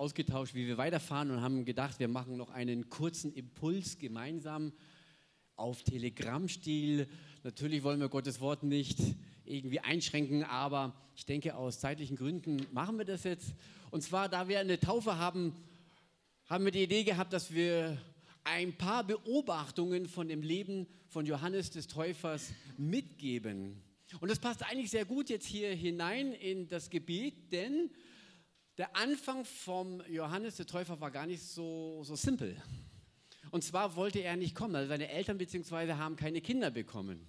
ausgetauscht, wie wir weiterfahren und haben gedacht, wir machen noch einen kurzen Impuls gemeinsam auf Telegram-Stil. Natürlich wollen wir Gottes Wort nicht irgendwie einschränken, aber ich denke, aus zeitlichen Gründen machen wir das jetzt. Und zwar, da wir eine Taufe haben, haben wir die Idee gehabt, dass wir ein paar Beobachtungen von dem Leben von Johannes des Täufers mitgeben. Und das passt eigentlich sehr gut jetzt hier hinein in das Gebet, denn der Anfang vom Johannes der Täufer war gar nicht so, so simpel. Und zwar wollte er nicht kommen, also seine Eltern bzw. haben keine Kinder bekommen.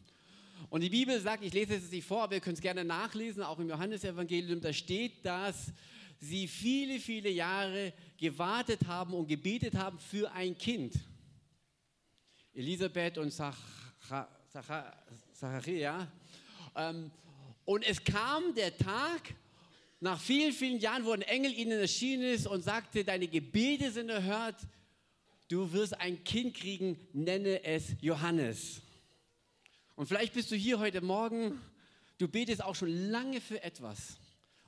Und die Bibel sagt, ich lese es jetzt nicht vor, aber ihr könnt es gerne nachlesen, auch im Johannesevangelium, da steht, dass sie viele, viele Jahre gewartet haben und gebetet haben für ein Kind. Elisabeth und Zacharia. Ähm, und es kam der Tag, nach vielen, vielen Jahren, wo ein Engel ihnen erschienen ist und sagte, deine Gebete sind erhört, du wirst ein Kind kriegen, nenne es Johannes. Und vielleicht bist du hier heute Morgen, du betest auch schon lange für etwas.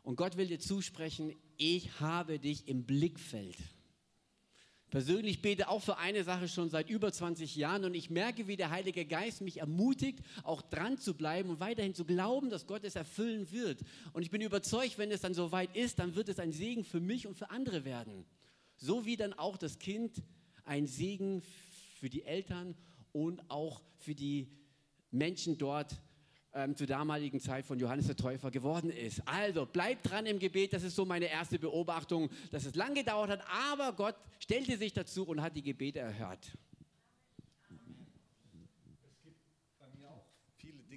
Und Gott will dir zusprechen, ich habe dich im Blickfeld persönlich bete auch für eine Sache schon seit über 20 Jahren und ich merke, wie der Heilige Geist mich ermutigt, auch dran zu bleiben und weiterhin zu glauben, dass Gott es erfüllen wird. Und ich bin überzeugt, wenn es dann soweit ist, dann wird es ein Segen für mich und für andere werden. So wie dann auch das Kind ein Segen für die Eltern und auch für die Menschen dort ähm, zur damaligen Zeit von Johannes der Täufer geworden ist. Also bleibt dran im Gebet, das ist so meine erste Beobachtung, dass es lang gedauert hat, aber Gott stellte sich dazu und hat die Gebete erhört.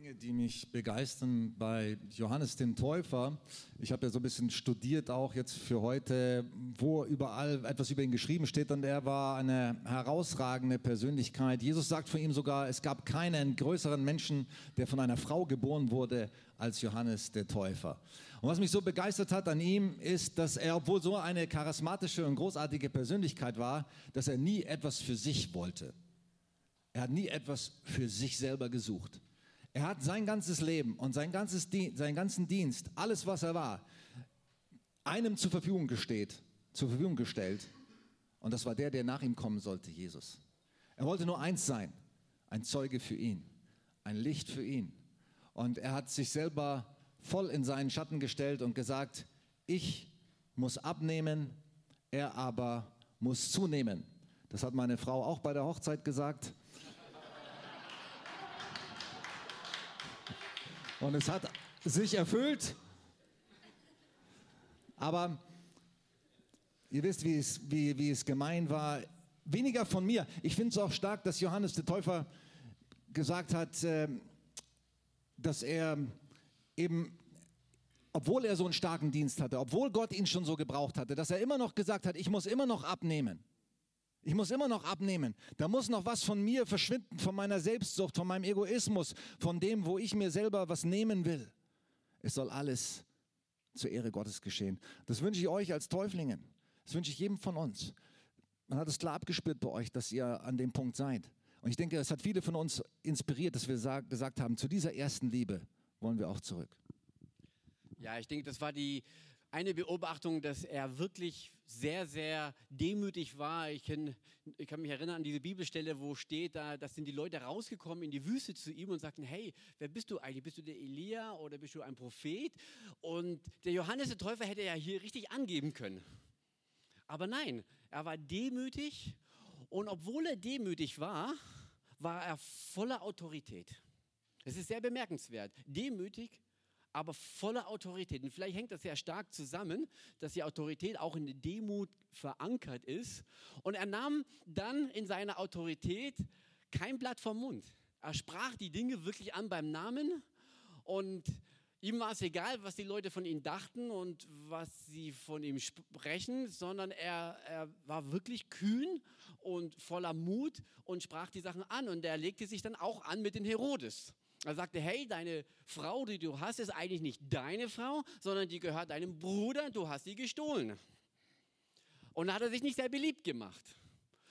Dinge, die mich begeistern bei Johannes dem Täufer. Ich habe ja so ein bisschen studiert auch jetzt für heute, wo überall etwas über ihn geschrieben steht und er war eine herausragende Persönlichkeit. Jesus sagt von ihm sogar, es gab keinen größeren Menschen, der von einer Frau geboren wurde als Johannes der Täufer. Und was mich so begeistert hat an ihm ist, dass er, obwohl so eine charismatische und großartige Persönlichkeit war, dass er nie etwas für sich wollte. Er hat nie etwas für sich selber gesucht. Er hat sein ganzes Leben und sein ganzes seinen ganzen Dienst, alles was er war, einem zur Verfügung gesteht, zur Verfügung gestellt. Und das war der, der nach ihm kommen sollte, Jesus. Er wollte nur eins sein, ein Zeuge für ihn, ein Licht für ihn. Und er hat sich selber voll in seinen Schatten gestellt und gesagt, ich muss abnehmen, er aber muss zunehmen. Das hat meine Frau auch bei der Hochzeit gesagt. Und es hat sich erfüllt. Aber ihr wisst, wie es, wie, wie es gemein war. Weniger von mir. Ich finde es auch stark, dass Johannes der Täufer gesagt hat, äh, dass er eben, obwohl er so einen starken Dienst hatte, obwohl Gott ihn schon so gebraucht hatte, dass er immer noch gesagt hat, ich muss immer noch abnehmen. Ich muss immer noch abnehmen. Da muss noch was von mir verschwinden, von meiner Selbstsucht, von meinem Egoismus, von dem, wo ich mir selber was nehmen will. Es soll alles zur Ehre Gottes geschehen. Das wünsche ich euch als Täuflingen. Das wünsche ich jedem von uns. Man hat es klar abgespürt bei euch, dass ihr an dem Punkt seid. Und ich denke, es hat viele von uns inspiriert, dass wir gesagt haben, zu dieser ersten Liebe wollen wir auch zurück. Ja, ich denke, das war die eine Beobachtung, dass er wirklich sehr, sehr demütig war. Ich kann, ich kann mich erinnern an diese Bibelstelle, wo steht, da, da sind die Leute rausgekommen in die Wüste zu ihm und sagten, hey, wer bist du eigentlich? Bist du der Elia oder bist du ein Prophet? Und der Johannes der Täufer hätte ja hier richtig angeben können. Aber nein, er war demütig und obwohl er demütig war, war er voller Autorität. Es ist sehr bemerkenswert. Demütig, aber voller Autorität. Und vielleicht hängt das sehr stark zusammen, dass die Autorität auch in der Demut verankert ist. Und er nahm dann in seiner Autorität kein Blatt vom Mund. Er sprach die Dinge wirklich an beim Namen und ihm war es egal, was die Leute von ihm dachten und was sie von ihm sprechen, sondern er, er war wirklich kühn und voller Mut und sprach die Sachen an. Und er legte sich dann auch an mit den Herodes. Er sagte, hey, deine Frau, die du hast, ist eigentlich nicht deine Frau, sondern die gehört deinem Bruder, du hast sie gestohlen. Und da hat er sich nicht sehr beliebt gemacht.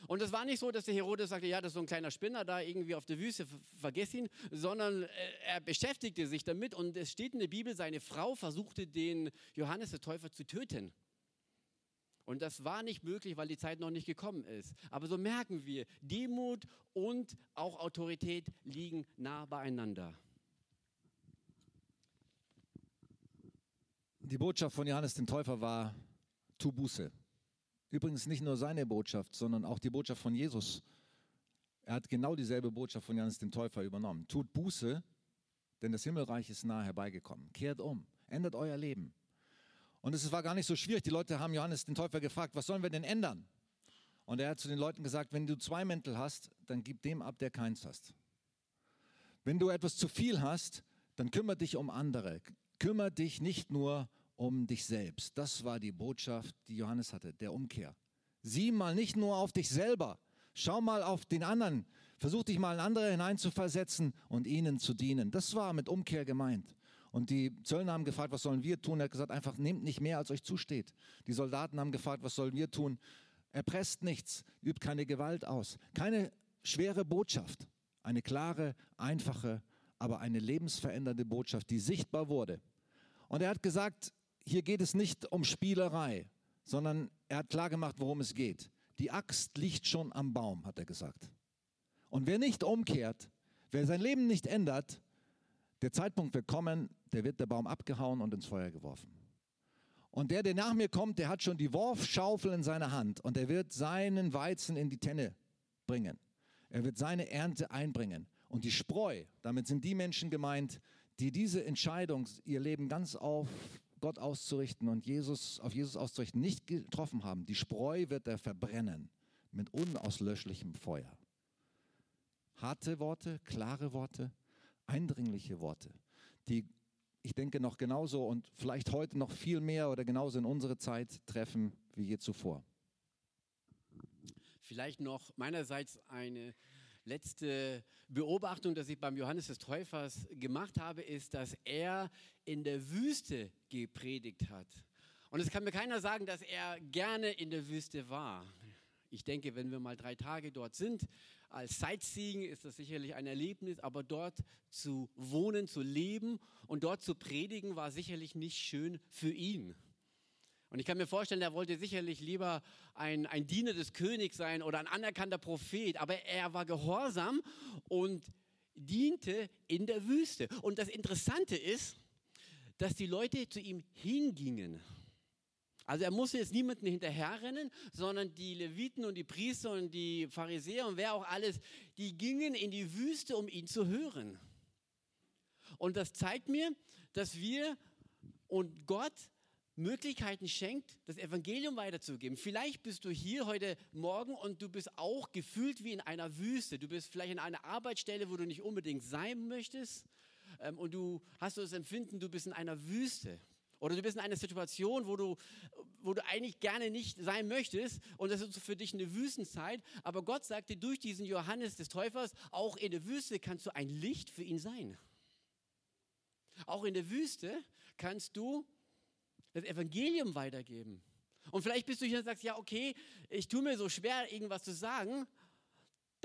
Und es war nicht so, dass der Herodes sagte, ja, das ist so ein kleiner Spinner da irgendwie auf der Wüste, vergiss ihn, sondern äh, er beschäftigte sich damit und es steht in der Bibel, seine Frau versuchte den Johannes der Täufer zu töten. Und das war nicht möglich, weil die Zeit noch nicht gekommen ist. Aber so merken wir, Demut und auch Autorität liegen nah beieinander. Die Botschaft von Johannes dem Täufer war, tu Buße. Übrigens nicht nur seine Botschaft, sondern auch die Botschaft von Jesus. Er hat genau dieselbe Botschaft von Johannes dem Täufer übernommen. Tut Buße, denn das Himmelreich ist nahe herbeigekommen. Kehrt um, ändert euer Leben. Und es war gar nicht so schwierig. Die Leute haben Johannes den Täufer gefragt, was sollen wir denn ändern? Und er hat zu den Leuten gesagt, wenn du zwei Mäntel hast, dann gib dem ab, der keins hast. Wenn du etwas zu viel hast, dann kümmere dich um andere. Kümmere dich nicht nur um dich selbst. Das war die Botschaft, die Johannes hatte, der Umkehr. Sieh mal nicht nur auf dich selber, schau mal auf den anderen. Versuch dich mal in andere hineinzuversetzen und ihnen zu dienen. Das war mit Umkehr gemeint. Und die Zöllner haben gefragt, was sollen wir tun? Er hat gesagt, einfach nehmt nicht mehr, als euch zusteht. Die Soldaten haben gefragt, was sollen wir tun? Erpresst nichts, übt keine Gewalt aus. Keine schwere Botschaft. Eine klare, einfache, aber eine lebensverändernde Botschaft, die sichtbar wurde. Und er hat gesagt, hier geht es nicht um Spielerei, sondern er hat klargemacht, worum es geht. Die Axt liegt schon am Baum, hat er gesagt. Und wer nicht umkehrt, wer sein Leben nicht ändert, der Zeitpunkt wird kommen, der wird der Baum abgehauen und ins Feuer geworfen. Und der, der nach mir kommt, der hat schon die Worfschaufel in seiner Hand und er wird seinen Weizen in die Tenne bringen. Er wird seine Ernte einbringen. Und die Spreu, damit sind die Menschen gemeint, die diese Entscheidung, ihr Leben ganz auf Gott auszurichten und Jesus, auf Jesus auszurichten, nicht getroffen haben. Die Spreu wird er verbrennen mit unauslöschlichem Feuer. Harte Worte, klare Worte, eindringliche Worte, die ich denke noch genauso und vielleicht heute noch viel mehr oder genauso in unsere Zeit treffen wie je zuvor. Vielleicht noch meinerseits eine letzte Beobachtung, dass ich beim Johannes des Täufers gemacht habe, ist, dass er in der Wüste gepredigt hat. Und es kann mir keiner sagen, dass er gerne in der Wüste war. Ich denke, wenn wir mal drei Tage dort sind, als Sightseeing ist das sicherlich ein Erlebnis, aber dort zu wohnen, zu leben und dort zu predigen, war sicherlich nicht schön für ihn. Und ich kann mir vorstellen, er wollte sicherlich lieber ein, ein Diener des Königs sein oder ein anerkannter Prophet, aber er war gehorsam und diente in der Wüste. Und das Interessante ist, dass die Leute zu ihm hingingen. Also er musste jetzt niemanden hinterherrennen, sondern die Leviten und die Priester und die Pharisäer und wer auch alles, die gingen in die Wüste, um ihn zu hören. Und das zeigt mir, dass wir und Gott Möglichkeiten schenkt, das Evangelium weiterzugeben. Vielleicht bist du hier heute Morgen und du bist auch gefühlt wie in einer Wüste. Du bist vielleicht in einer Arbeitsstelle, wo du nicht unbedingt sein möchtest. Ähm, und du hast das Empfinden, du bist in einer Wüste. Oder du bist in einer Situation, wo du, wo du eigentlich gerne nicht sein möchtest und das ist für dich eine Wüstenzeit. Aber Gott sagte durch diesen Johannes des Täufers, auch in der Wüste kannst du ein Licht für ihn sein. Auch in der Wüste kannst du das Evangelium weitergeben. Und vielleicht bist du hier und sagst, ja, okay, ich tue mir so schwer, irgendwas zu sagen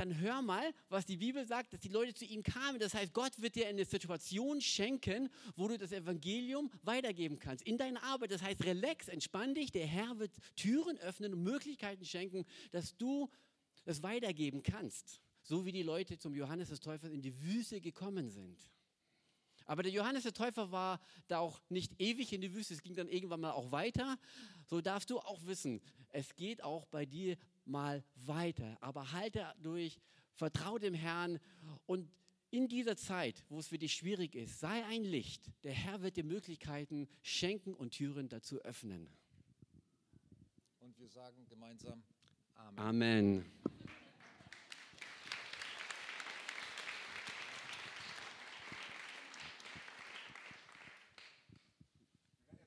dann hör mal, was die Bibel sagt, dass die Leute zu ihm kamen. Das heißt, Gott wird dir eine Situation schenken, wo du das Evangelium weitergeben kannst. In deiner Arbeit. Das heißt, relax, entspann dich. Der Herr wird Türen öffnen und Möglichkeiten schenken, dass du das weitergeben kannst. So wie die Leute zum Johannes des Täufers in die Wüste gekommen sind. Aber der Johannes der Täufer war da auch nicht ewig in die Wüste, es ging dann irgendwann mal auch weiter. So darfst du auch wissen, es geht auch bei dir mal weiter. Aber halte durch, vertraue dem Herrn und in dieser Zeit, wo es für dich schwierig ist, sei ein Licht. Der Herr wird dir Möglichkeiten schenken und Türen dazu öffnen. Und wir sagen gemeinsam Amen. Amen.